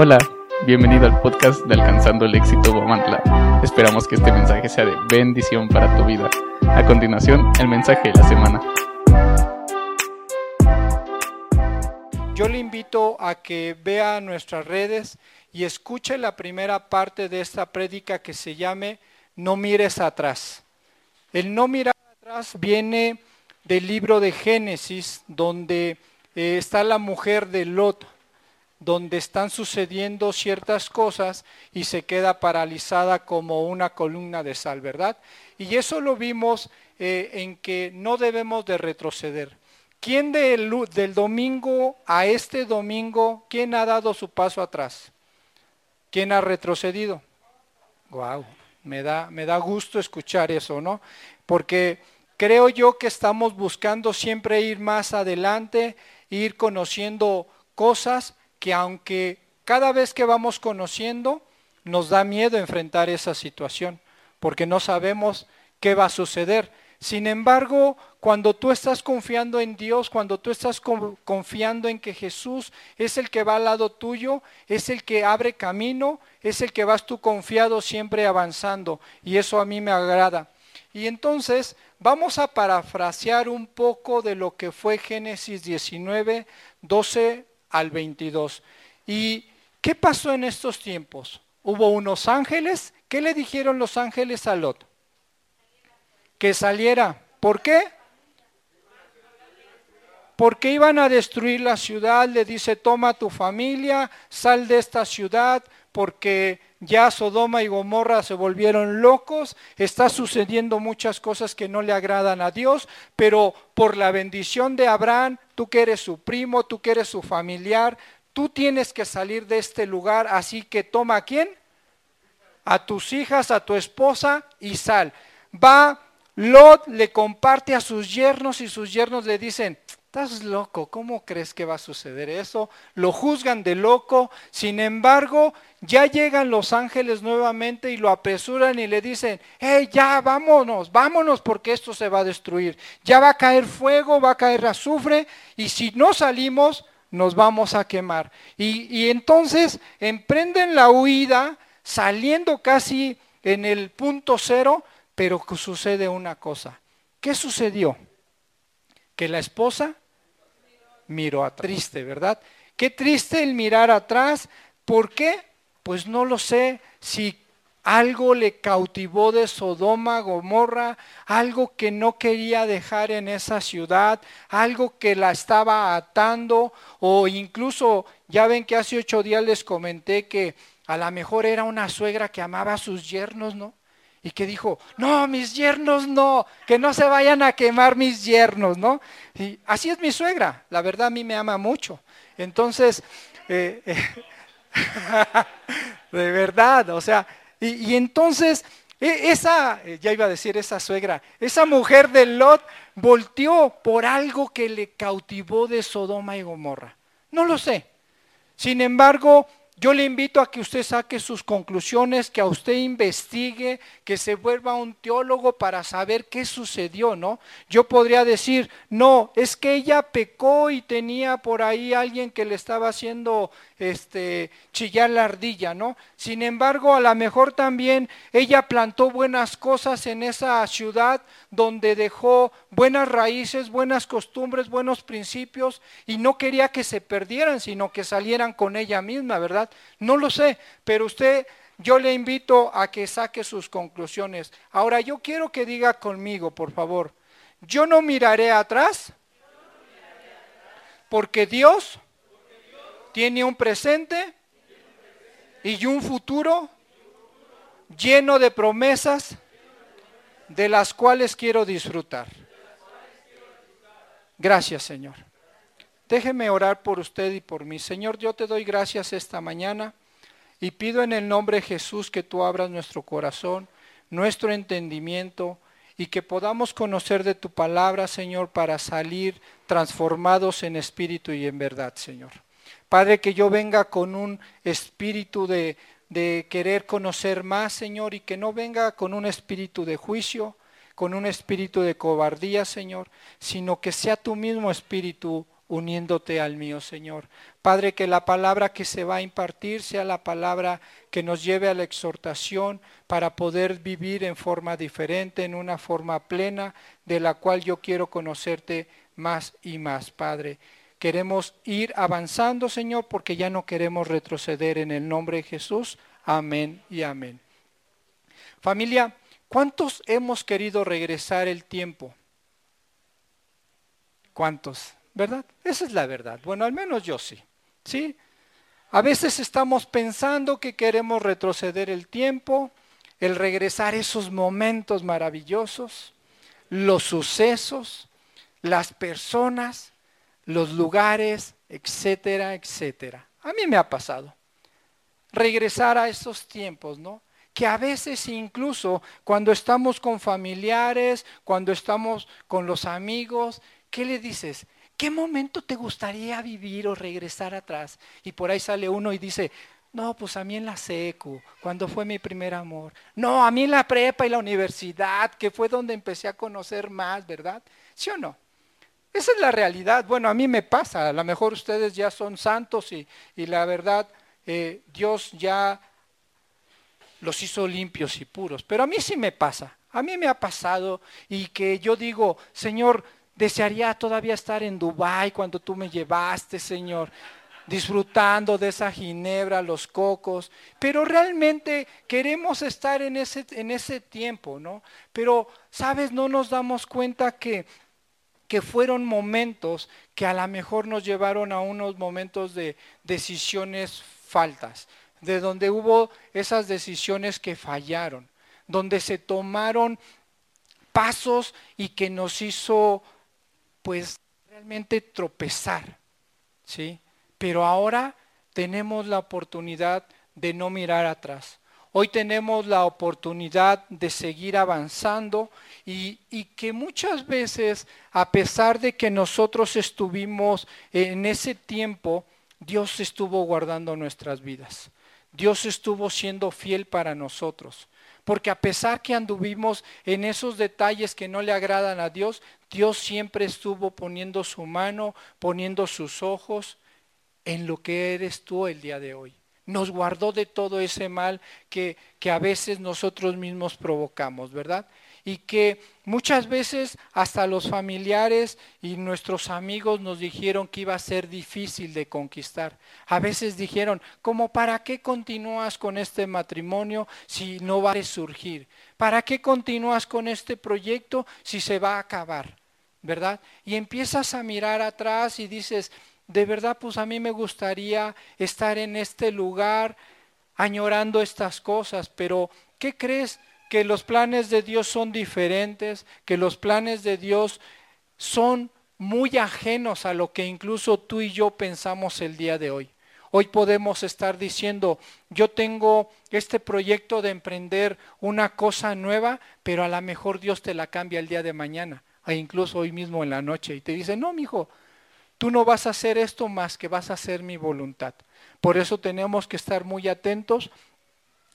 Hola, bienvenido al podcast de Alcanzando el Éxito Guamantla. Esperamos que este mensaje sea de bendición para tu vida. A continuación, el mensaje de la semana. Yo le invito a que vea nuestras redes y escuche la primera parte de esta prédica que se llame No mires atrás. El no mirar atrás viene del libro de Génesis, donde eh, está la mujer de Lot, donde están sucediendo ciertas cosas y se queda paralizada como una columna de sal, ¿verdad? Y eso lo vimos eh, en que no debemos de retroceder. ¿Quién del, del domingo a este domingo, quién ha dado su paso atrás? ¿Quién ha retrocedido? Wow, me da, me da gusto escuchar eso, ¿no? Porque creo yo que estamos buscando siempre ir más adelante, ir conociendo cosas que aunque cada vez que vamos conociendo, nos da miedo enfrentar esa situación, porque no sabemos qué va a suceder. Sin embargo, cuando tú estás confiando en Dios, cuando tú estás confiando en que Jesús es el que va al lado tuyo, es el que abre camino, es el que vas tú confiado siempre avanzando. Y eso a mí me agrada. Y entonces vamos a parafrasear un poco de lo que fue Génesis 19, 12 al 22. ¿Y qué pasó en estos tiempos? Hubo unos ángeles. ¿Qué le dijeron los ángeles a Lot? Que saliera. ¿Por qué? Porque iban a destruir la ciudad. Le dice, toma tu familia, sal de esta ciudad, porque ya Sodoma y Gomorra se volvieron locos, está sucediendo muchas cosas que no le agradan a Dios, pero por la bendición de Abraham, tú que eres su primo, tú que eres su familiar, tú tienes que salir de este lugar, así que toma a quién? A tus hijas, a tu esposa y sal. Va, Lot le comparte a sus yernos y sus yernos le dicen, Estás loco, ¿cómo crees que va a suceder eso? Lo juzgan de loco, sin embargo, ya llegan los ángeles nuevamente y lo apresuran y le dicen, hey, ya vámonos, vámonos porque esto se va a destruir. Ya va a caer fuego, va a caer azufre y si no salimos, nos vamos a quemar. Y, y entonces emprenden la huida, saliendo casi en el punto cero, pero sucede una cosa. ¿Qué sucedió? Que la esposa miró a triste, ¿verdad? Qué triste el mirar atrás. ¿Por qué? Pues no lo sé. Si algo le cautivó de Sodoma, Gomorra, algo que no quería dejar en esa ciudad, algo que la estaba atando, o incluso, ya ven que hace ocho días les comenté que a lo mejor era una suegra que amaba a sus yernos, ¿no? Y que dijo, no, mis yernos no, que no se vayan a quemar mis yernos, ¿no? Y así es mi suegra, la verdad a mí me ama mucho. Entonces, eh, eh, de verdad, o sea, y, y entonces e, esa, eh, ya iba a decir esa suegra, esa mujer de Lot volteó por algo que le cautivó de Sodoma y Gomorra. No lo sé. Sin embargo, yo le invito a que usted saque sus conclusiones, que a usted investigue, que se vuelva un teólogo para saber qué sucedió, ¿no? Yo podría decir, no, es que ella pecó y tenía por ahí alguien que le estaba haciendo este, chillar la ardilla, ¿no? Sin embargo, a lo mejor también ella plantó buenas cosas en esa ciudad donde dejó buenas raíces, buenas costumbres, buenos principios y no quería que se perdieran, sino que salieran con ella misma, ¿verdad? No lo sé, pero usted yo le invito a que saque sus conclusiones. Ahora yo quiero que diga conmigo, por favor, yo no miraré atrás porque Dios tiene un presente y un futuro lleno de promesas de las cuales quiero disfrutar. Gracias, Señor. Déjeme orar por usted y por mí. Señor, yo te doy gracias esta mañana y pido en el nombre de Jesús que tú abras nuestro corazón, nuestro entendimiento y que podamos conocer de tu palabra, Señor, para salir transformados en espíritu y en verdad, Señor. Padre, que yo venga con un espíritu de, de querer conocer más, Señor, y que no venga con un espíritu de juicio, con un espíritu de cobardía, Señor, sino que sea tu mismo espíritu uniéndote al mío, Señor. Padre, que la palabra que se va a impartir sea la palabra que nos lleve a la exhortación para poder vivir en forma diferente, en una forma plena, de la cual yo quiero conocerte más y más, Padre. Queremos ir avanzando, Señor, porque ya no queremos retroceder en el nombre de Jesús. Amén y amén. Familia, ¿cuántos hemos querido regresar el tiempo? ¿Cuántos? ¿Verdad? Esa es la verdad. Bueno, al menos yo sí. ¿Sí? A veces estamos pensando que queremos retroceder el tiempo, el regresar esos momentos maravillosos, los sucesos, las personas, los lugares, etcétera, etcétera. A mí me ha pasado regresar a esos tiempos, ¿no? Que a veces incluso cuando estamos con familiares, cuando estamos con los amigos, ¿qué le dices? ¿Qué momento te gustaría vivir o regresar atrás? Y por ahí sale uno y dice, no, pues a mí en la SECU, cuando fue mi primer amor. No, a mí en la prepa y la universidad, que fue donde empecé a conocer más, ¿verdad? ¿Sí o no? Esa es la realidad. Bueno, a mí me pasa. A lo mejor ustedes ya son santos y, y la verdad, eh, Dios ya los hizo limpios y puros. Pero a mí sí me pasa. A mí me ha pasado y que yo digo, Señor, Desearía todavía estar en Dubái cuando tú me llevaste, Señor, disfrutando de esa ginebra, los cocos, pero realmente queremos estar en ese, en ese tiempo, ¿no? Pero, ¿sabes? No nos damos cuenta que, que fueron momentos que a lo mejor nos llevaron a unos momentos de decisiones faltas, de donde hubo esas decisiones que fallaron, donde se tomaron pasos y que nos hizo pues realmente tropezar, ¿sí? Pero ahora tenemos la oportunidad de no mirar atrás. Hoy tenemos la oportunidad de seguir avanzando y, que muchas veces, a pesar de que nosotros estuvimos en ese tiempo, Dios estuvo guardando nuestras vidas. Dios estuvo siendo fiel para nosotros. Porque a pesar que anduvimos en esos detalles que no le agradan a Dios, Dios siempre estuvo poniendo su mano, poniendo sus ojos en lo que eres tú el día de hoy. Nos guardó de todo ese mal que, que a veces nosotros mismos provocamos, ¿verdad? y que muchas veces hasta los familiares y nuestros amigos nos dijeron que iba a ser difícil de conquistar. A veces dijeron, ¿cómo para qué continúas con este matrimonio si no va a surgir? ¿Para qué continúas con este proyecto si se va a acabar? ¿Verdad? Y empiezas a mirar atrás y dices, de verdad, pues a mí me gustaría estar en este lugar añorando estas cosas, pero ¿qué crees? que los planes de Dios son diferentes, que los planes de Dios son muy ajenos a lo que incluso tú y yo pensamos el día de hoy. Hoy podemos estar diciendo, yo tengo este proyecto de emprender una cosa nueva, pero a lo mejor Dios te la cambia el día de mañana, e incluso hoy mismo en la noche, y te dice, no, mi hijo, tú no vas a hacer esto más que vas a hacer mi voluntad. Por eso tenemos que estar muy atentos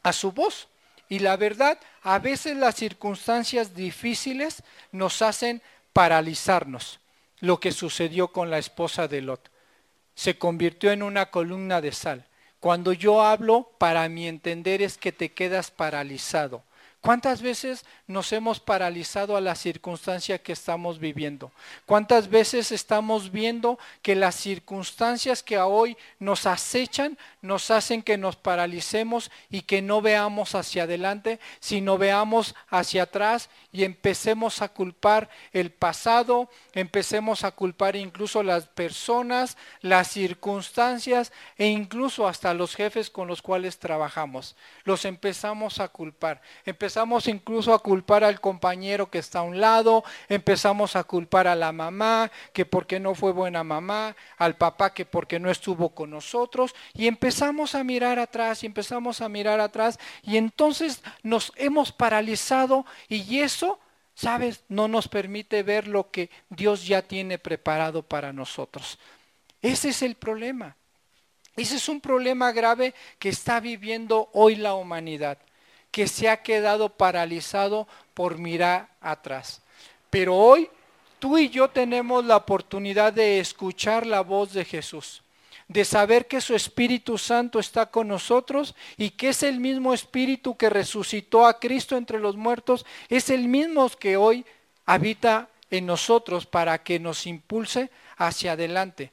a su voz, y la verdad, a veces las circunstancias difíciles nos hacen paralizarnos. Lo que sucedió con la esposa de Lot. Se convirtió en una columna de sal. Cuando yo hablo, para mi entender es que te quedas paralizado. ¿Cuántas veces nos hemos paralizado a la circunstancia que estamos viviendo? ¿Cuántas veces estamos viendo que las circunstancias que hoy nos acechan nos hacen que nos paralicemos y que no veamos hacia adelante, sino veamos hacia atrás y empecemos a culpar el pasado, empecemos a culpar incluso las personas, las circunstancias e incluso hasta los jefes con los cuales trabajamos? Los empezamos a culpar. Incluso a culpar al compañero que está a un lado, empezamos a culpar a la mamá que porque no fue buena mamá, al papá que porque no estuvo con nosotros y empezamos a mirar atrás y empezamos a mirar atrás y entonces nos hemos paralizado y eso, sabes, no nos permite ver lo que Dios ya tiene preparado para nosotros. Ese es el problema. Ese es un problema grave que está viviendo hoy la humanidad que se ha quedado paralizado por mirar atrás. Pero hoy tú y yo tenemos la oportunidad de escuchar la voz de Jesús, de saber que su Espíritu Santo está con nosotros y que es el mismo Espíritu que resucitó a Cristo entre los muertos, es el mismo que hoy habita en nosotros para que nos impulse hacia adelante.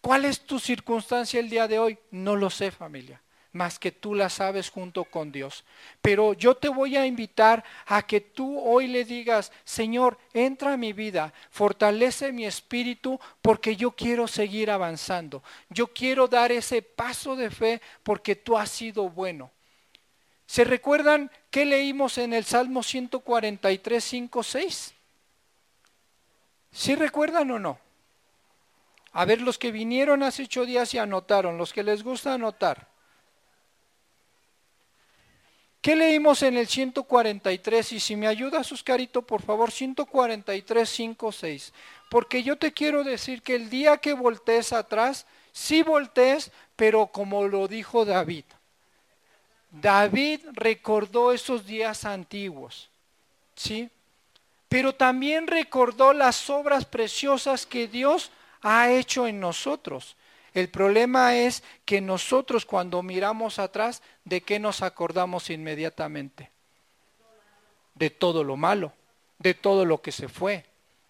¿Cuál es tu circunstancia el día de hoy? No lo sé familia más que tú la sabes junto con Dios. Pero yo te voy a invitar a que tú hoy le digas, Señor, entra a mi vida, fortalece mi espíritu porque yo quiero seguir avanzando. Yo quiero dar ese paso de fe porque tú has sido bueno. ¿Se recuerdan qué leímos en el Salmo 143, 5, 6? ¿Sí recuerdan o no? A ver, los que vinieron hace ocho días y anotaron, los que les gusta anotar. ¿Qué leímos en el 143? Y si me ayuda, Suscarito, por favor, 143, 5, 6. Porque yo te quiero decir que el día que voltees atrás, sí voltees, pero como lo dijo David. David recordó esos días antiguos, ¿sí? Pero también recordó las obras preciosas que Dios ha hecho en nosotros. El problema es que nosotros cuando miramos atrás, ¿de qué nos acordamos inmediatamente? De todo lo malo, de todo lo que se fue,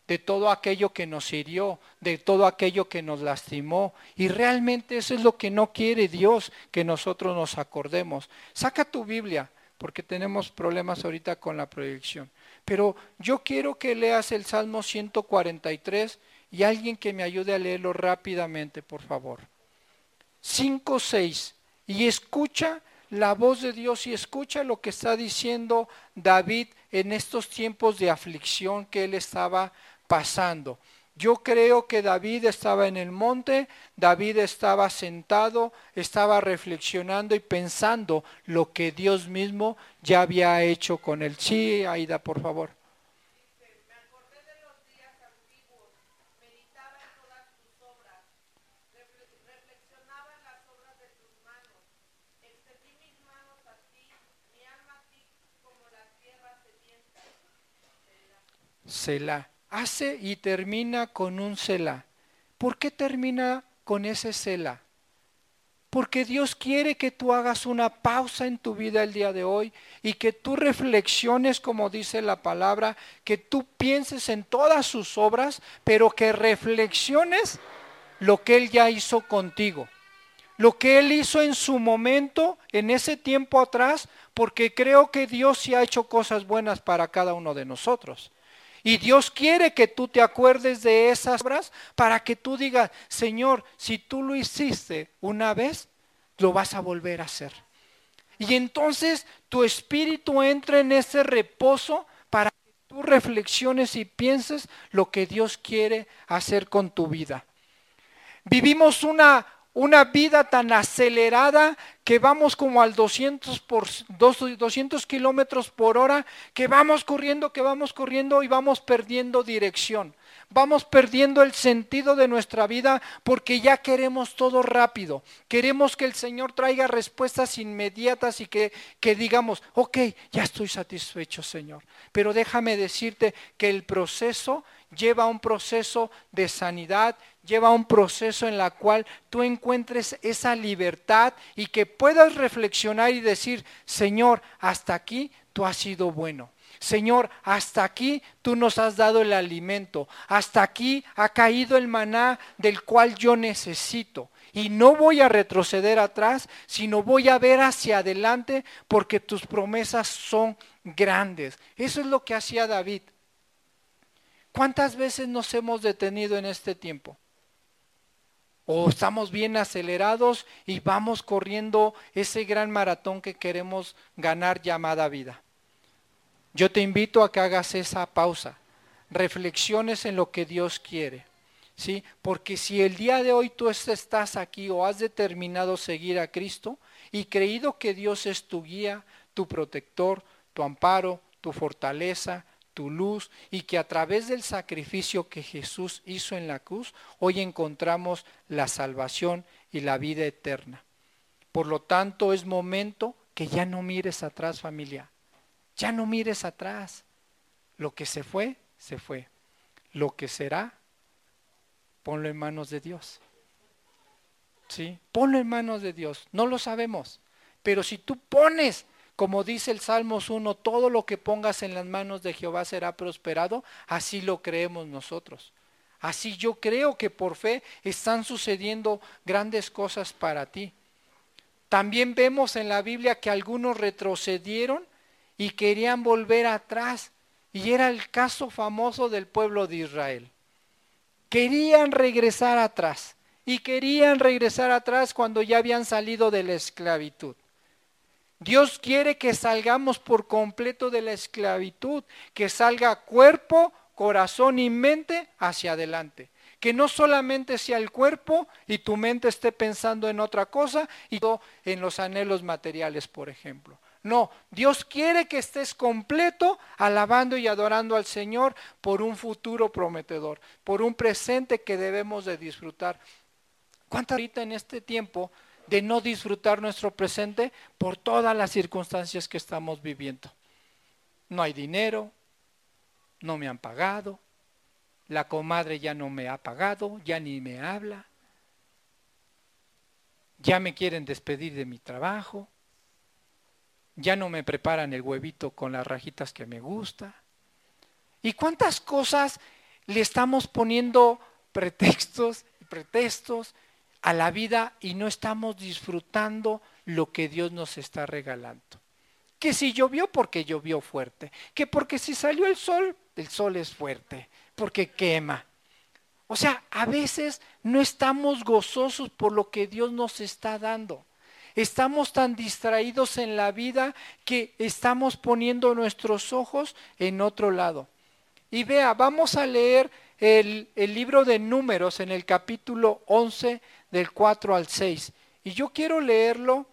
de todo aquello que nos hirió, de todo aquello que nos lastimó. Y realmente eso es lo que no quiere Dios, que nosotros nos acordemos. Saca tu Biblia, porque tenemos problemas ahorita con la proyección. Pero yo quiero que leas el Salmo 143 y alguien que me ayude a leerlo rápidamente, por favor. 5, 6. Y escucha la voz de Dios y escucha lo que está diciendo David en estos tiempos de aflicción que él estaba pasando. Yo creo que David estaba en el monte, David estaba sentado, estaba reflexionando y pensando lo que Dios mismo ya había hecho con él. Sí, Aida, por favor. Selah. Hace y termina con un Selah. ¿Por qué termina con ese Selah? Porque Dios quiere que tú hagas una pausa en tu vida el día de hoy y que tú reflexiones, como dice la palabra, que tú pienses en todas sus obras, pero que reflexiones lo que Él ya hizo contigo. Lo que Él hizo en su momento, en ese tiempo atrás, porque creo que Dios sí ha hecho cosas buenas para cada uno de nosotros. Y Dios quiere que tú te acuerdes de esas obras para que tú digas, Señor, si tú lo hiciste una vez, lo vas a volver a hacer. Y entonces tu espíritu entra en ese reposo para que tú reflexiones y pienses lo que Dios quiere hacer con tu vida. Vivimos una, una vida tan acelerada que vamos como al 200, por, 200 kilómetros por hora, que vamos corriendo, que vamos corriendo y vamos perdiendo dirección. Vamos perdiendo el sentido de nuestra vida porque ya queremos todo rápido. Queremos que el Señor traiga respuestas inmediatas y que, que digamos, ok, ya estoy satisfecho, Señor. Pero déjame decirte que el proceso lleva un proceso de sanidad, lleva un proceso en la cual tú encuentres esa libertad y que puedas reflexionar y decir, Señor, hasta aquí tú has sido bueno. Señor, hasta aquí tú nos has dado el alimento, hasta aquí ha caído el maná del cual yo necesito. Y no voy a retroceder atrás, sino voy a ver hacia adelante porque tus promesas son grandes. Eso es lo que hacía David. ¿Cuántas veces nos hemos detenido en este tiempo? O estamos bien acelerados y vamos corriendo ese gran maratón que queremos ganar llamada vida. Yo te invito a que hagas esa pausa, reflexiones en lo que Dios quiere. ¿Sí? Porque si el día de hoy tú estás aquí o has determinado seguir a Cristo y creído que Dios es tu guía, tu protector, tu amparo, tu fortaleza, tu luz y que a través del sacrificio que Jesús hizo en la cruz, hoy encontramos la salvación y la vida eterna. Por lo tanto, es momento que ya no mires atrás familia, ya no mires atrás. Lo que se fue, se fue. lo que será, ponlo en manos de Dios. ¿Sí? Ponlo en manos de Dios. No lo sabemos. Pero si tú pones, como dice el Salmos 1, todo lo que pongas en las manos de Jehová será prosperado, así lo creemos nosotros. Así yo creo que por fe están sucediendo grandes cosas para ti. También vemos en la Biblia que algunos retrocedieron y querían volver atrás. Y era el caso famoso del pueblo de Israel. Querían regresar atrás. Y querían regresar atrás cuando ya habían salido de la esclavitud. Dios quiere que salgamos por completo de la esclavitud, que salga cuerpo, corazón y mente hacia adelante. Que no solamente sea el cuerpo y tu mente esté pensando en otra cosa y en los anhelos materiales, por ejemplo. No, Dios quiere que estés completo alabando y adorando al Señor por un futuro prometedor, por un presente que debemos de disfrutar. ¿Cuánta ahorita en este tiempo de no disfrutar nuestro presente por todas las circunstancias que estamos viviendo. No hay dinero, no me han pagado, la comadre ya no me ha pagado, ya ni me habla, ya me quieren despedir de mi trabajo, ya no me preparan el huevito con las rajitas que me gusta. ¿Y cuántas cosas le estamos poniendo pretextos y pretextos a la vida y no estamos disfrutando lo que Dios nos está regalando. Que si llovió porque llovió fuerte, que porque si salió el sol, el sol es fuerte, porque quema. O sea, a veces no estamos gozosos por lo que Dios nos está dando. Estamos tan distraídos en la vida que estamos poniendo nuestros ojos en otro lado. Y vea, vamos a leer el, el libro de números en el capítulo 11 del 4 al 6. Y yo quiero leerlo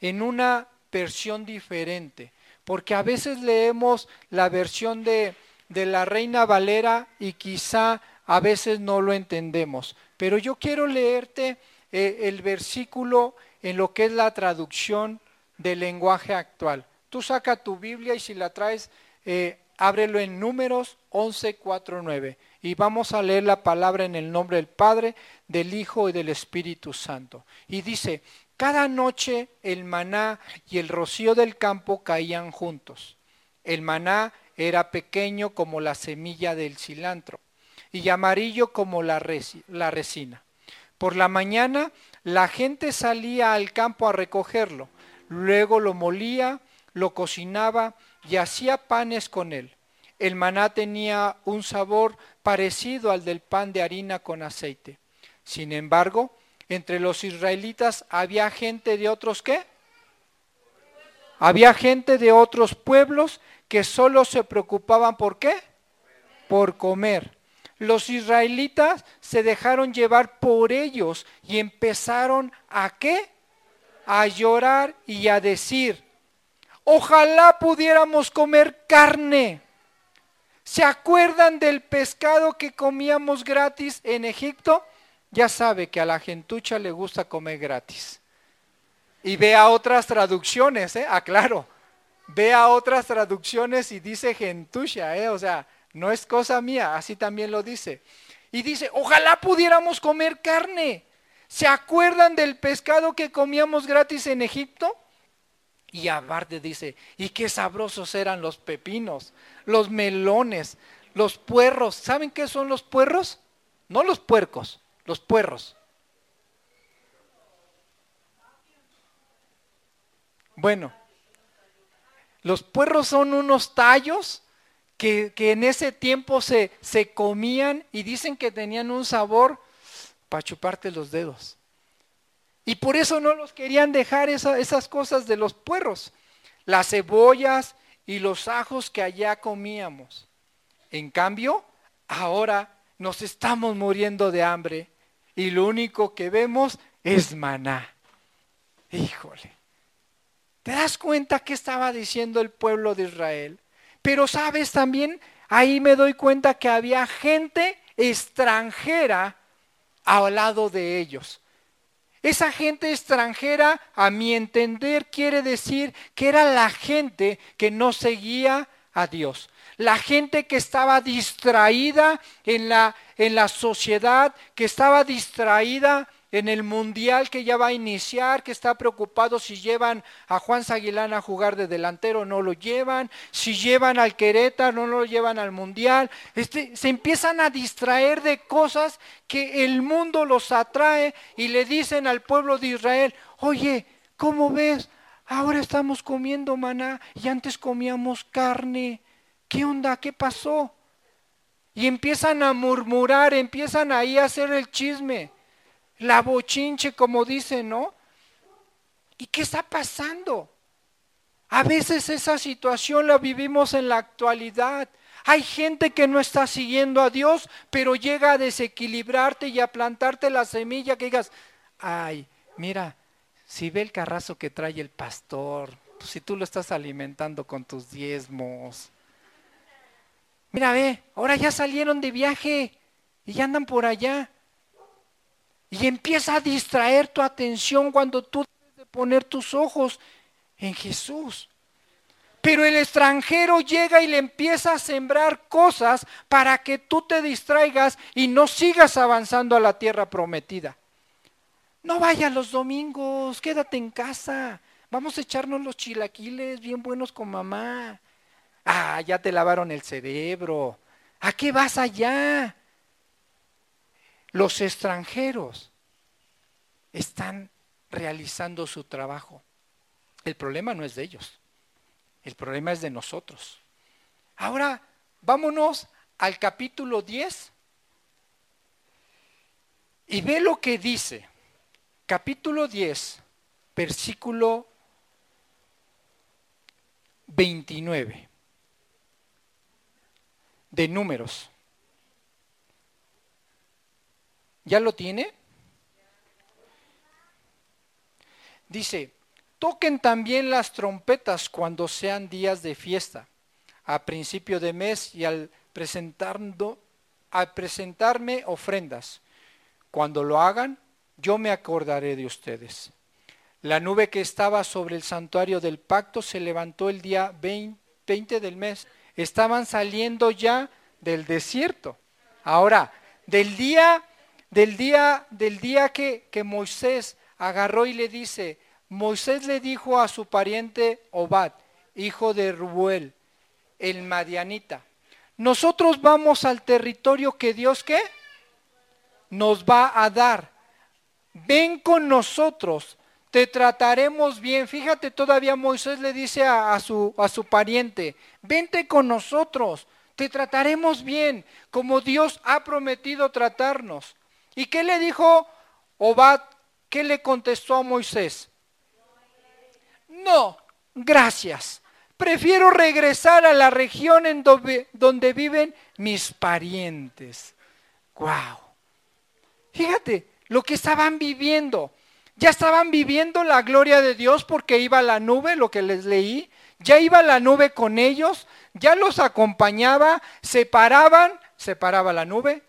en una versión diferente, porque a veces leemos la versión de, de la Reina Valera y quizá a veces no lo entendemos. Pero yo quiero leerte eh, el versículo en lo que es la traducción del lenguaje actual. Tú saca tu Biblia y si la traes, eh, ábrelo en números 11, 4, 9 y vamos a leer la palabra en el nombre del Padre, del Hijo y del Espíritu Santo. Y dice, cada noche el maná y el rocío del campo caían juntos. El maná era pequeño como la semilla del cilantro y amarillo como la, resina. Por la mañana la gente salía al campo a recogerlo, luego lo molía, lo cocinaba y hacía panes con él. El maná tenía un sabor parecido al del pan de harina con aceite. Sin embargo, entre los israelitas había gente de otros qué? Había gente de otros pueblos que solo se preocupaban por qué? Por comer. Los israelitas se dejaron llevar por ellos y empezaron a qué? A llorar y a decir, ojalá pudiéramos comer carne ¿Se acuerdan del pescado que comíamos gratis en Egipto? Ya sabe que a la gentucha le gusta comer gratis. Y vea otras traducciones, ¿eh? Aclaro. Vea otras traducciones y dice gentucha, ¿eh? O sea, no es cosa mía, así también lo dice. Y dice, ojalá pudiéramos comer carne. ¿Se acuerdan del pescado que comíamos gratis en Egipto? Y aparte dice, y qué sabrosos eran los pepinos, los melones, los puerros. ¿Saben qué son los puerros? No los puercos, los puerros. Bueno, los puerros son unos tallos que, que en ese tiempo se, se, comían y dicen que tenían un sabor para chuparte los dedos. Y por eso no los querían dejar esas cosas de los puerros, las cebollas y los ajos que allá comíamos. En cambio, ahora nos estamos muriendo de hambre y lo único que vemos es maná. Híjole. ¿Te das cuenta qué estaba diciendo el pueblo de Israel? Pero sabes también, ahí me doy cuenta que había gente extranjera al lado de ellos. Esa gente extranjera, a mi entender, quiere decir que era la gente que no seguía a Dios. La gente que estaba distraída en la, en la sociedad, que estaba distraída en el mundial que ya va a iniciar, que está preocupado si llevan a Juan Zaguilán a jugar de delantero, no lo llevan, si llevan al Querétaro, no lo llevan al mundial. Este, se empiezan a distraer de cosas que el mundo los atrae y le dicen al pueblo de Israel, oye, ¿cómo ves? Ahora estamos comiendo maná y antes comíamos carne. ¿Qué onda? ¿Qué pasó? Y empiezan a murmurar, empiezan ahí a hacer el chisme la bochinche, como dicen, ¿no? ¿Y qué está pasando? A veces esa situación la vivimos en la actualidad. Hay gente que no está siguiendo a Dios, pero llega a desequilibrarte y a plantarte la semilla que digas, ay, mira, si ve el carrazo que trae el pastor, pues si tú lo estás alimentando con tus diezmos. Mira, ve, ahora ya salieron de viaje y ya andan por allá. Y empieza a distraer tu atención cuando tú debes de poner tus ojos en Jesús. Pero el extranjero llega y le empieza a sembrar cosas para que tú te distraigas y no sigas avanzando a la tierra prometida. No vayas los domingos, quédate en casa. Vamos a echarnos los chilaquiles bien buenos con mamá. Ah, ya te lavaron el cerebro. ¿A qué vas allá? Los extranjeros están realizando su trabajo. El problema no es de ellos, el problema es de nosotros. Ahora, vámonos al capítulo 10 y ve lo que dice. Capítulo 10, versículo 29 de números. ¿Ya lo tiene? Dice, toquen también las trompetas cuando sean días de fiesta, a principio de mes y al, presentando, al presentarme ofrendas. Cuando lo hagan, yo me acordaré de ustedes. La nube que estaba sobre el santuario del pacto se levantó el día 20 del mes. Estaban saliendo ya del desierto. Ahora, del día, del día, del día que, que Moisés agarró y le dice, Moisés le dijo a su pariente Obad, hijo de Ruel, el Madianita, nosotros vamos al territorio que Dios qué? Nos va a dar. Ven con nosotros, te trataremos bien. Fíjate, todavía Moisés le dice a, su, a su pariente, vente con nosotros, te trataremos bien, como Dios ha prometido tratarnos. ¿Y qué le dijo Obad ¿Qué le contestó a Moisés? No, gracias. Prefiero regresar a la región en donde, viven mis parientes. Wow. Fíjate lo que estaban viviendo. Ya estaban viviendo la gloria de Dios porque iba la nube, lo que les leí. Ya iba la nube con ellos, ya los acompañaba, se paraban, se paraba la nube,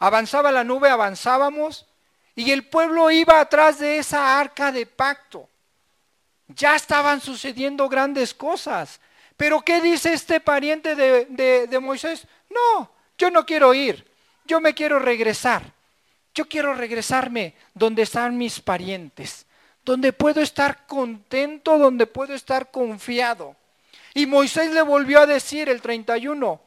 avanzaba la nube, avanzábamos, y el pueblo iba atrás de esa arca de pacto. Ya estaban sucediendo grandes cosas. Pero ¿qué dice este pariente de, de, Moisés? No, yo no quiero ir, yo me quiero regresar. Yo quiero regresarme donde están mis parientes, donde puedo estar contento, donde puedo estar confiado. Y Moisés le volvió a decir el 31,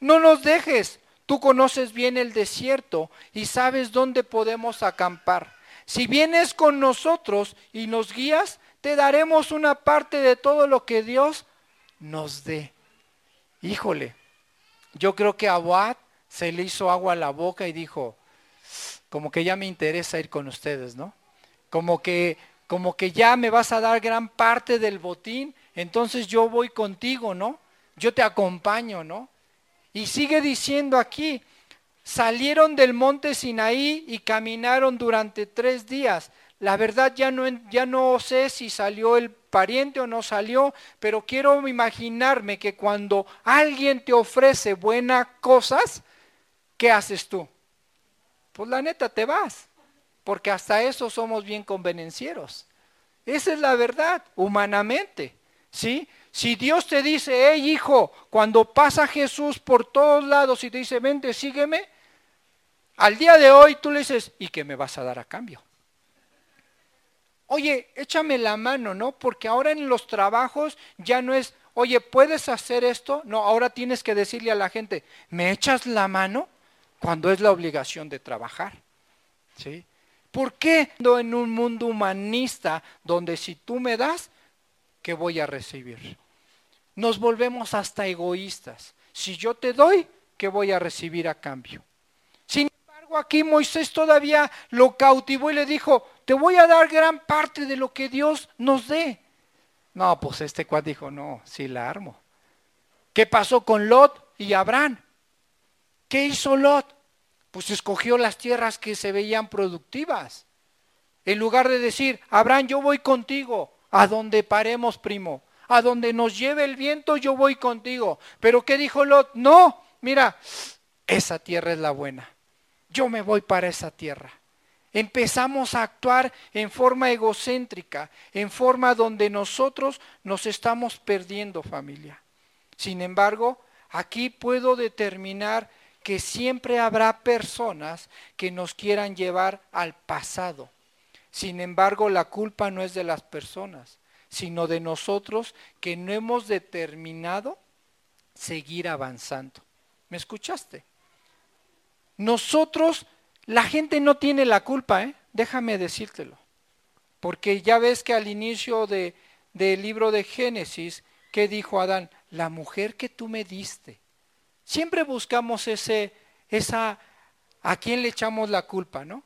no nos dejes, Tú conoces bien el desierto y sabes dónde podemos acampar. Si vienes con nosotros y nos guías, te daremos una parte de todo lo que Dios nos dé. Híjole, yo creo que a se le hizo agua a la boca y dijo, como que ya me interesa ir con ustedes, ¿no? Como que, como que ya me vas a dar gran parte del botín, entonces yo voy contigo, ¿no? Yo te acompaño, ¿no? Y sigue diciendo aquí, salieron del monte Sinaí y caminaron durante tres días. La verdad ya no, ya no sé si salió el pariente o no salió, pero quiero imaginarme que cuando alguien te ofrece buenas cosas, ¿qué haces tú? Pues la neta te vas, porque hasta eso somos bien convenencieros. Esa es la verdad, humanamente, ¿sí? Si Dios te dice, hey hijo, cuando pasa Jesús por todos lados y te dice, vente, sígueme, al día de hoy tú le dices, ¿y qué me vas a dar a cambio? Oye, échame la mano, ¿no? Porque ahora en los trabajos ya no es, oye, ¿puedes hacer esto? No, ahora tienes que decirle a la gente, ¿me echas la mano? Cuando es la obligación de trabajar. ¿Sí? ¿Por qué en un mundo humanista donde si tú me das, ¿qué voy a recibir? Nos volvemos hasta egoístas. Si yo te doy, ¿qué voy a recibir a cambio? Sin embargo, aquí Moisés todavía lo cautivó y le dijo, te voy a dar gran parte de lo que Dios nos dé. No, pues este cual dijo, no, sí la armo. ¿Qué pasó con Lot y Abraham? ¿Qué hizo Lot? Pues escogió las tierras que se veían productivas. En lugar de decir, Abraham, yo voy contigo, a donde paremos, primo. A donde nos lleve el viento yo voy contigo. Pero ¿qué dijo Lot? No, mira, esa tierra es la buena. Yo me voy para esa tierra. Empezamos a actuar en forma egocéntrica, en forma donde nosotros nos estamos perdiendo familia. Sin embargo, aquí puedo determinar que siempre habrá personas que nos quieran llevar al pasado. Sin embargo, la culpa no es de las personas, sino de nosotros que no hemos determinado seguir avanzando. ¿Me escuchaste? Nosotros, la gente no tiene la culpa, ¿eh? déjame decírtelo. Porque ya ves que al inicio de, del libro de Génesis, ¿qué dijo Adán? La mujer que tú me diste. Siempre buscamos ese, esa, ¿a quién le echamos la culpa, no?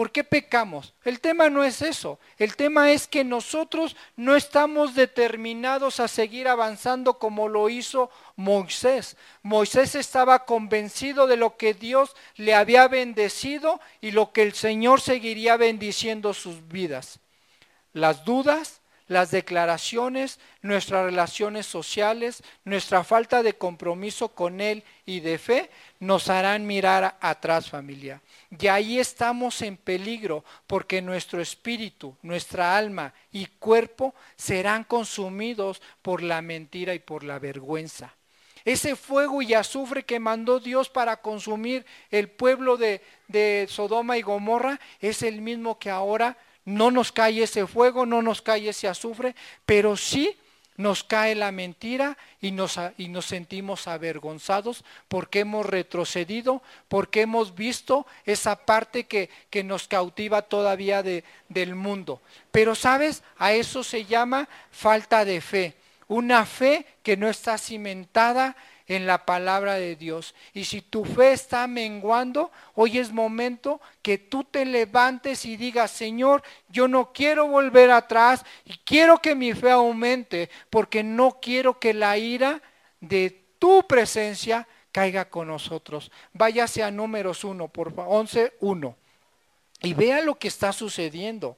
¿Por qué pecamos? El tema no es eso. El tema es que nosotros no estamos determinados a seguir avanzando como lo hizo Moisés. Moisés estaba convencido de lo que Dios le había bendecido y lo que el Señor seguiría bendiciendo sus vidas. Las dudas, las declaraciones, nuestras relaciones sociales, nuestra falta de compromiso con Él y de fe nos harán mirar atrás familia. Y ahí estamos en peligro porque nuestro espíritu, nuestra alma y cuerpo serán consumidos por la mentira y por la vergüenza. Ese fuego y azufre que mandó Dios para consumir el pueblo de, de Sodoma y Gomorra es el mismo que ahora no nos cae ese fuego, no nos cae ese azufre, pero sí nos cae la mentira y nos, sentimos avergonzados porque hemos retrocedido, porque hemos visto esa parte que, que nos cautiva todavía de, del mundo. Pero sabes, a eso se llama falta de fe, una fe que no está cimentada en la palabra de Dios. Y si tu fe está menguando, hoy es momento que tú te levantes y digas, Señor, yo no quiero volver atrás y quiero que mi fe aumente, porque no quiero que la ira de tu presencia caiga con nosotros. Váyase a números 1, por favor, 11, 1. Y vea lo que está sucediendo.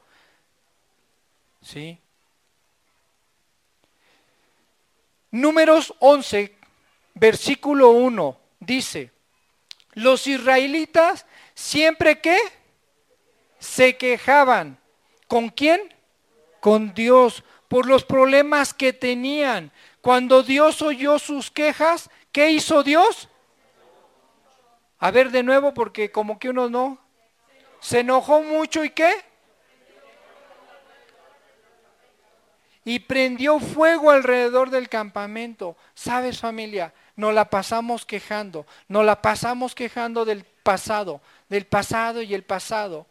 ¿Sí? Números 11, versículo 1 dice, los israelitas siempre que se quejaban. ¿Con quién? Con Dios, por los problemas que tenían. Cuando Dios oyó sus quejas, ¿qué hizo Dios? A ver de nuevo, porque como que uno no. Se enojó mucho y qué? Y prendió fuego alrededor del campamento. ¿Sabes familia? nos la pasamos quejando, nos la pasamos quejando del pasado, del pasado y el pasado.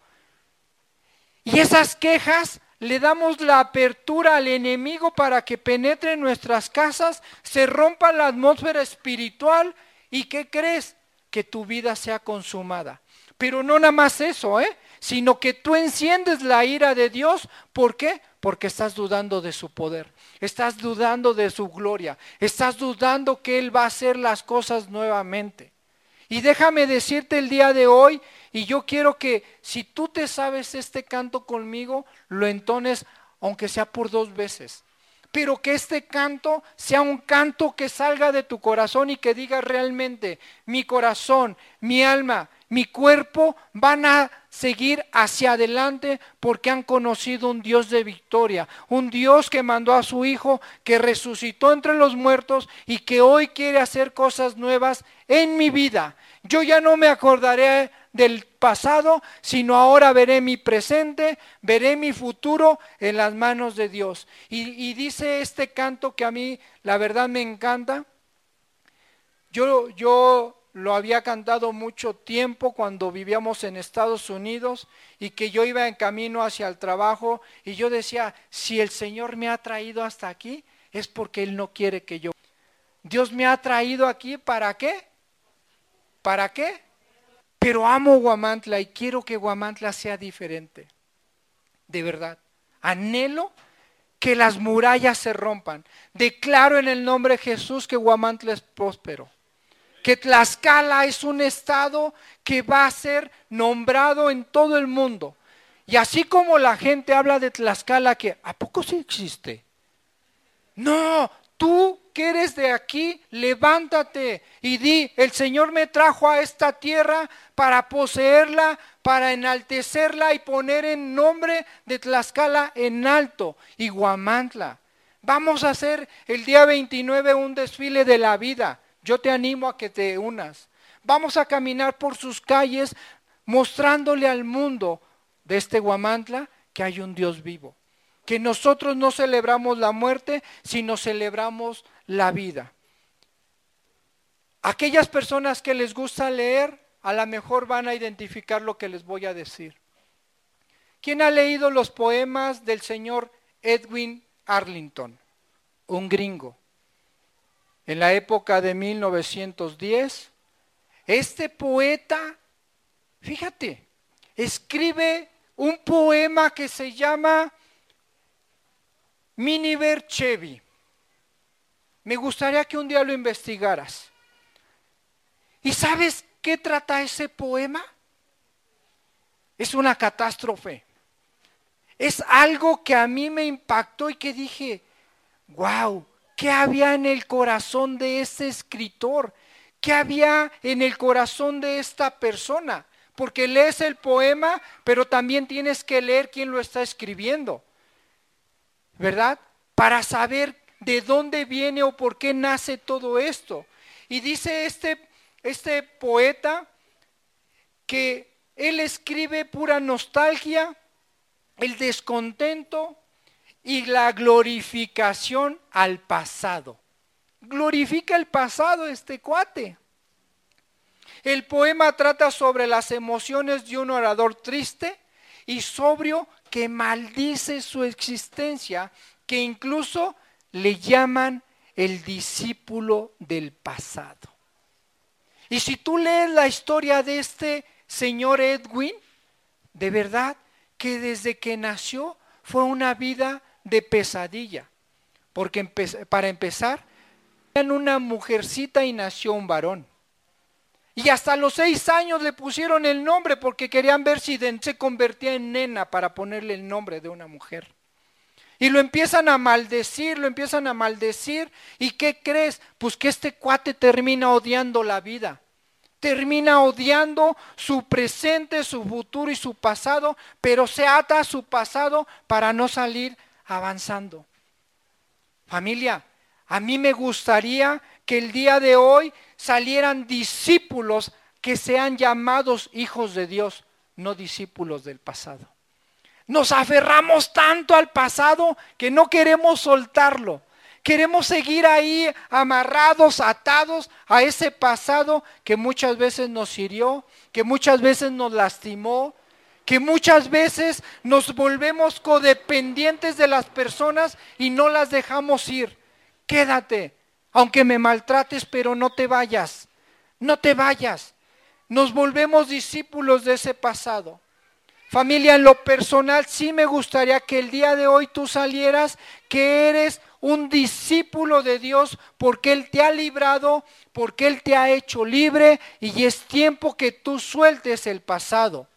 Y esas quejas le damos la apertura al enemigo para que penetre en nuestras casas, se rompa la atmósfera espiritual y ¿qué crees? Que tu vida sea consumada. Pero no nada más eso, ¿eh? Sino que tú enciendes la ira de Dios. ¿Por qué? Porque estás dudando de su poder estás dudando de su gloria, estás dudando que Él va a hacer las cosas nuevamente. Y déjame decirte el día de hoy, y yo quiero que si tú te sabes este canto conmigo, lo entones aunque sea por dos veces. Pero que este canto sea un canto que salga de tu corazón y que diga realmente, mi corazón, mi alma, mi cuerpo van a seguir hacia adelante porque han conocido un Dios de victoria, un Dios que mandó a su Hijo, que resucitó entre los muertos y que hoy quiere hacer cosas nuevas en mi vida. Yo ya no me acordaré del pasado, sino ahora veré mi presente, veré mi futuro en las manos de Dios. Y, dice este canto que a mí la verdad me encanta. Yo, yo lo había cantado mucho tiempo cuando vivíamos en Estados Unidos y que yo iba en camino hacia el trabajo y yo decía, si el Señor me ha traído hasta aquí, es porque Él no quiere que yo. Dios me ha traído aquí para qué? ¿Para qué? Pero amo Guamantla y quiero que Guamantla sea diferente. De verdad. Anhelo que las murallas se rompan. Declaro en el nombre de Jesús que Guamantla es próspero. Que Tlaxcala es un estado que va a ser nombrado en todo el mundo. Y así como la gente habla de Tlaxcala, que ¿a poco sí existe? No, tú que eres de aquí, levántate y di, el Señor me trajo a esta tierra para poseerla, para enaltecerla y poner en nombre de Tlaxcala en alto y Guamantla. Vamos a hacer el día 29 un desfile de la vida. Yo te animo a que te unas. Vamos a caminar por sus calles mostrándole al mundo de este Guamantla que hay un Dios vivo que nosotros no celebramos la muerte, sino celebramos la vida. Aquellas personas que les gusta leer, a lo mejor van a identificar lo que les voy a decir. ¿Quién ha leído los poemas del señor Edwin Arlington? Un gringo. En la época de 1910, este poeta, fíjate, escribe un poema que se llama Miniver Chevy. Me gustaría que un día lo investigaras. ¿Y sabes qué trata ese poema? Es una catástrofe. Es algo que a mí me impactó y que dije, wow, ¿qué había en el corazón de ese escritor? ¿Qué había en el corazón de esta persona? Porque lees el poema, pero también tienes que leer quién lo está escribiendo. ¿Verdad? Para saber de dónde viene o por qué nace todo esto. Y dice este, este poeta que él escribe pura nostalgia, el descontento y la glorificación al pasado. Glorifica el pasado este cuate. El poema trata sobre las emociones de un orador triste y sobrio que maldice su existencia, que incluso le llaman el discípulo del pasado. Y si tú lees la historia de este señor Edwin, de verdad que desde que nació fue una vida de pesadilla. Porque para empezar, en una mujercita y nació un varón. Y hasta los seis años le pusieron el nombre porque querían ver si se convertía en nena para ponerle el nombre de una mujer. Y lo empiezan a maldecir, lo empiezan a maldecir. ¿Y qué crees? Pues que este cuate termina odiando la vida. Termina odiando su presente, su futuro y su pasado, pero se ata a su pasado para no salir avanzando. Familia, a mí me gustaría que el día de hoy salieran discípulos que sean llamados hijos de Dios, no discípulos del pasado. Nos aferramos tanto al pasado que no queremos soltarlo. Queremos seguir ahí amarrados, atados a ese pasado que muchas veces nos hirió, que muchas veces nos lastimó, que muchas veces nos volvemos codependientes de las personas y no las dejamos ir. Quédate, aunque me maltrates, pero no te vayas, no te vayas. Nos volvemos discípulos de ese pasado. Familia, en lo personal sí me gustaría que el día de hoy tú salieras que eres un discípulo de Dios porque Él te ha librado, porque Él te ha hecho libre y es tiempo que tú sueltes el pasado.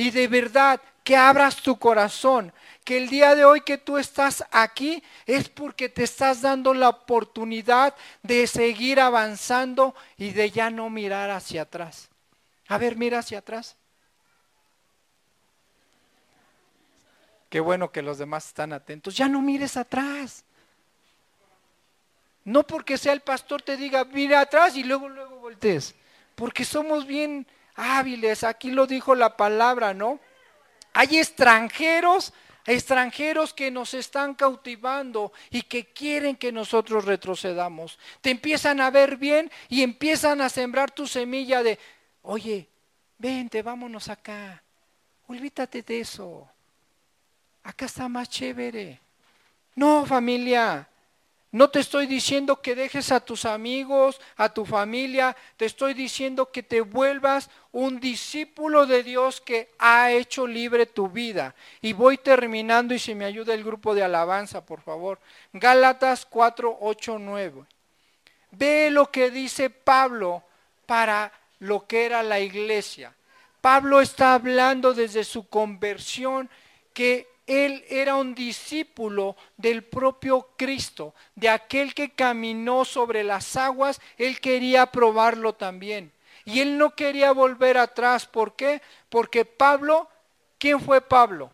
Y de verdad que abras tu corazón, que el día de hoy que tú estás aquí es porque te estás dando la oportunidad de seguir avanzando y de ya no mirar hacia atrás. A ver, mira hacia atrás. Qué bueno que los demás están atentos. Ya no mires atrás. No porque sea el pastor te diga, mira atrás y luego, luego voltees. Porque somos bien hábiles. Aquí lo dijo la palabra, ¿no? Hay extranjeros, extranjeros que nos están cautivando y que quieren que nosotros retrocedamos. Te empiezan a ver bien y empiezan a sembrar tu semilla de, oye, vente, vámonos acá. Olvídate de eso. Acá está más chévere. No, familia, no te estoy diciendo que dejes a tus amigos, a tu familia, te estoy diciendo que te vuelvas un discípulo de Dios que ha hecho libre tu vida. Y voy terminando y si me ayuda el grupo de alabanza, por favor. Gálatas 4, 8, 9. Ve lo que dice Pablo para lo que era la iglesia. Pablo está hablando desde su conversión que él era un discípulo del propio Cristo, de aquel que caminó sobre las aguas, él quería probarlo también. Y él no quería volver atrás. ¿Por qué? Porque Pablo, ¿quién fue Pablo?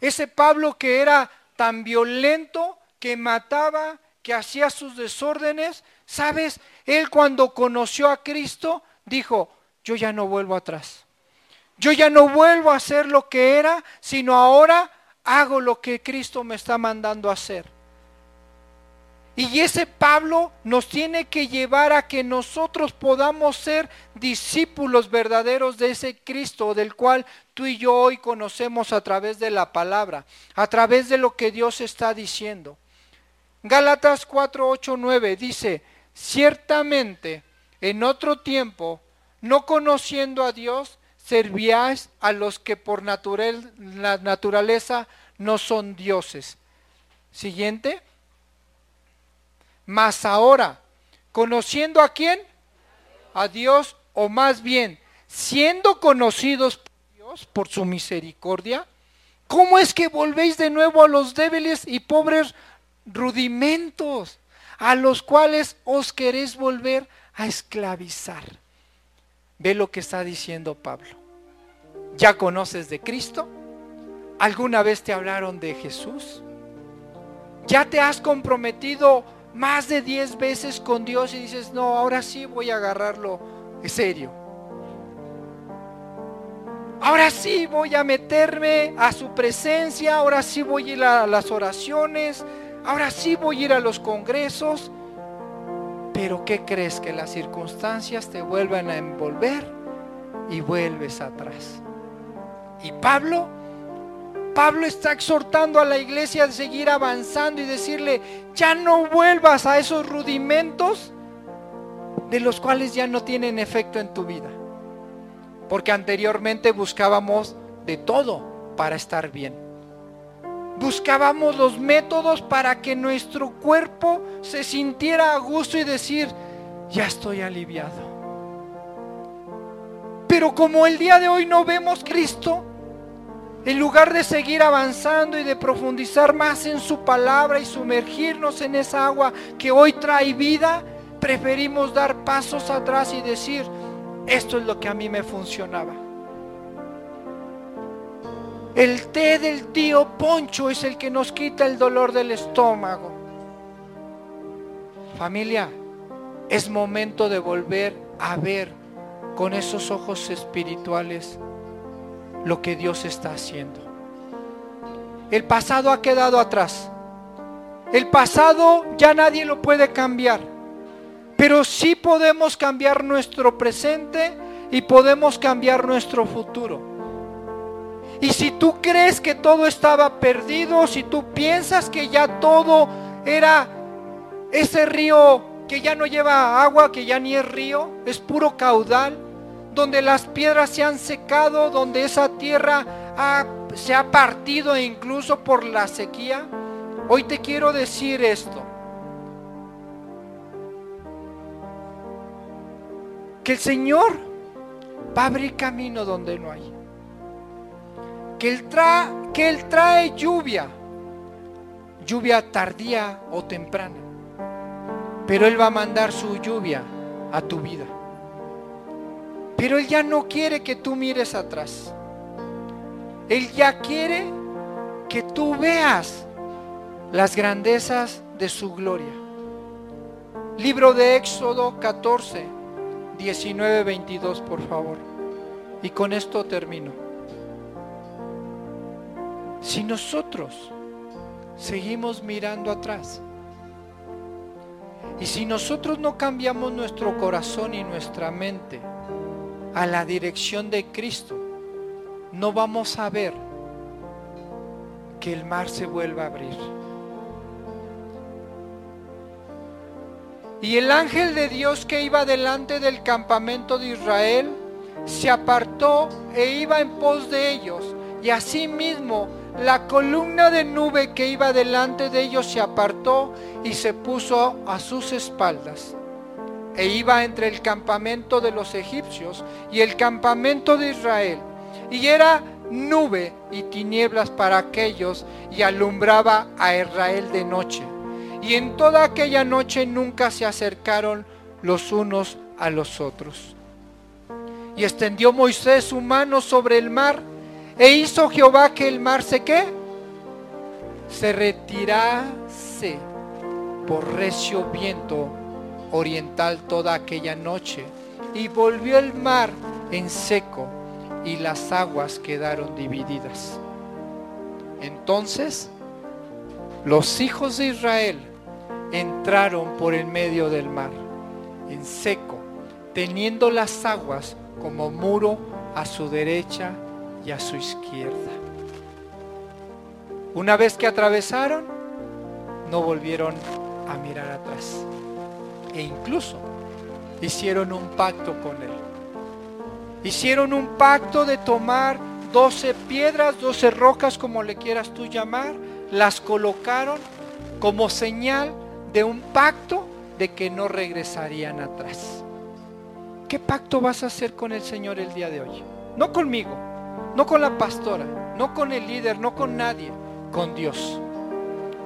Ese Pablo que era tan violento, que mataba, que hacía sus desórdenes, ¿sabes? Él cuando conoció a Cristo dijo, yo ya no vuelvo atrás. Yo ya no vuelvo a hacer lo que era, sino ahora hago lo que Cristo me está mandando a hacer. Y ese Pablo nos tiene que llevar a que nosotros podamos ser discípulos verdaderos de ese Cristo del cual tú y yo hoy conocemos a través de la palabra, a través de lo que Dios está diciendo. Gálatas 4, 8, 9 dice, ciertamente en otro tiempo, no conociendo a Dios, servíais a los que por la naturaleza no son dioses. Siguiente. Mas ahora, conociendo a quién? A Dios, o más bien, siendo conocidos por Dios, por su misericordia, ¿cómo es que volvéis de nuevo a los débiles y pobres rudimentos, a los cuales os queréis volver a esclavizar? Ve lo que está diciendo Pablo. ¿Ya conoces de Cristo? ¿Alguna vez te hablaron de Jesús? ¿Ya te has comprometido más de diez veces con Dios y dices, no, ahora sí voy a agarrarlo en serio? Ahora sí voy a meterme a su presencia, ahora sí voy a ir a las oraciones, ahora sí voy a ir a los congresos. Pero ¿qué crees? Que las circunstancias te vuelvan a envolver y vuelves atrás. Y Pablo, Pablo está exhortando a la iglesia a seguir avanzando y decirle, ya no vuelvas a esos rudimentos de los cuales ya no tienen efecto en tu vida. Porque anteriormente buscábamos de todo para estar bien buscábamos los métodos para que nuestro cuerpo se sintiera a gusto y decir, ya estoy aliviado. Pero como el día de hoy no vemos Cristo, en lugar de seguir avanzando y de profundizar más en su palabra y sumergirnos en esa agua que hoy trae vida, preferimos dar pasos atrás y decir, esto es lo que a mí me funcionaba. El té del tío Poncho es el que nos quita el dolor del estómago. Familia, es momento de volver a ver con esos ojos espirituales lo que Dios está haciendo. El pasado ha quedado atrás. El pasado ya nadie lo puede cambiar. Pero sí podemos cambiar nuestro presente y podemos cambiar nuestro futuro. Y si tú crees que todo estaba perdido, si tú piensas que ya todo era ese río que ya no lleva agua, que ya ni es río, es puro caudal, donde las piedras se han secado, donde esa tierra se ha partido incluso por la sequía, hoy te quiero decir esto. Que el Señor va a abrir camino donde no hay que Él, trae, que él trae lluvia, lluvia tardía o temprana, pero Él va a mandar su lluvia a tu vida. Pero Él ya no quiere que tú mires atrás. Él ya quiere que tú veas las grandezas de su gloria. Libro de Éxodo 14, 19, 22, por favor. Y con esto termino. Si nosotros seguimos mirando atrás, y si nosotros no cambiamos nuestro corazón y nuestra mente a la dirección de Cristo, no vamos a ver que el mar se vuelva a abrir. Y el ángel de Dios que iba delante del campamento de Israel se apartó e iba en pos de ellos. Y asimismo la columna de nube que iba delante de ellos se apartó y se puso a sus espaldas. E iba entre el campamento de los egipcios y el campamento de Israel. Y era nube y tinieblas para aquellos y alumbraba a Israel de noche. Y en toda aquella noche nunca se acercaron los unos a los otros. Y extendió Moisés su mano sobre el mar e hizo Jehová que el mar se qué? Se retirase por recio viento oriental toda aquella noche. Y volvió el mar en seco y las aguas quedaron divididas. Entonces los hijos de Israel entraron por el medio del mar, en seco, teniendo las aguas como muro a su derecha y a su izquierda. Una vez que atravesaron, no volvieron a mirar atrás. E incluso hicieron un pacto con él. Hicieron un pacto de tomar 12 piedras, 12 rocas, como le quieras tú llamar, las colocaron como señal de un pacto de que no regresarían atrás. ¿Qué pacto vas a hacer con el Señor el día de hoy? No conmigo, no con la pastora, no con el líder, no con nadie, con Dios.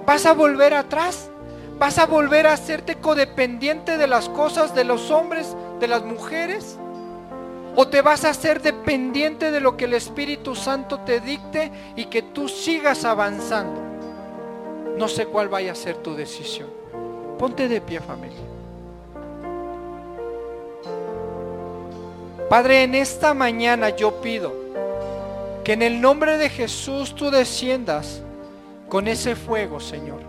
¿Vas a volver atrás? ¿Vas a volver a hacerte codependiente de las cosas, de los hombres, de las mujeres? ¿O te vas a hacer dependiente de lo que el Espíritu Santo te dicte y que tú sigas avanzando? No sé cuál vaya a ser tu decisión. Ponte de pie familia. Padre, en esta mañana yo pido que en el nombre de Jesús tú desciendas con ese fuego, Señor.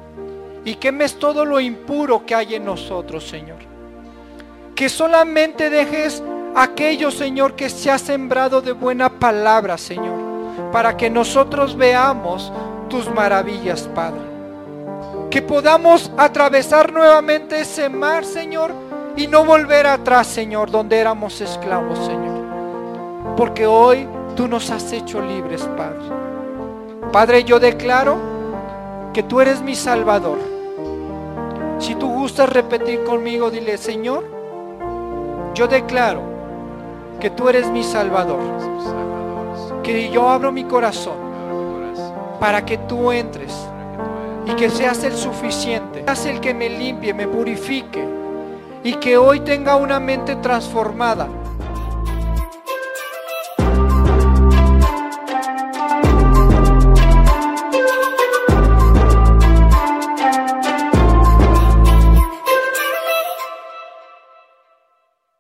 Y quemes todo lo impuro que hay en nosotros, Señor. Que solamente dejes aquello, Señor, que se ha sembrado de buena palabra, Señor. Para que nosotros veamos tus maravillas, Padre. Que podamos atravesar nuevamente ese mar, Señor, y no volver atrás, Señor, donde éramos esclavos, Señor. Porque hoy tú nos has hecho libres, Padre. Padre, yo declaro que tú eres mi Salvador. Si tú gustas repetir conmigo, dile, Señor, yo declaro que tú eres mi Salvador. Que yo abro mi corazón para que tú entres y que seas el suficiente. Seas el que me limpie, me purifique y que hoy tenga una mente transformada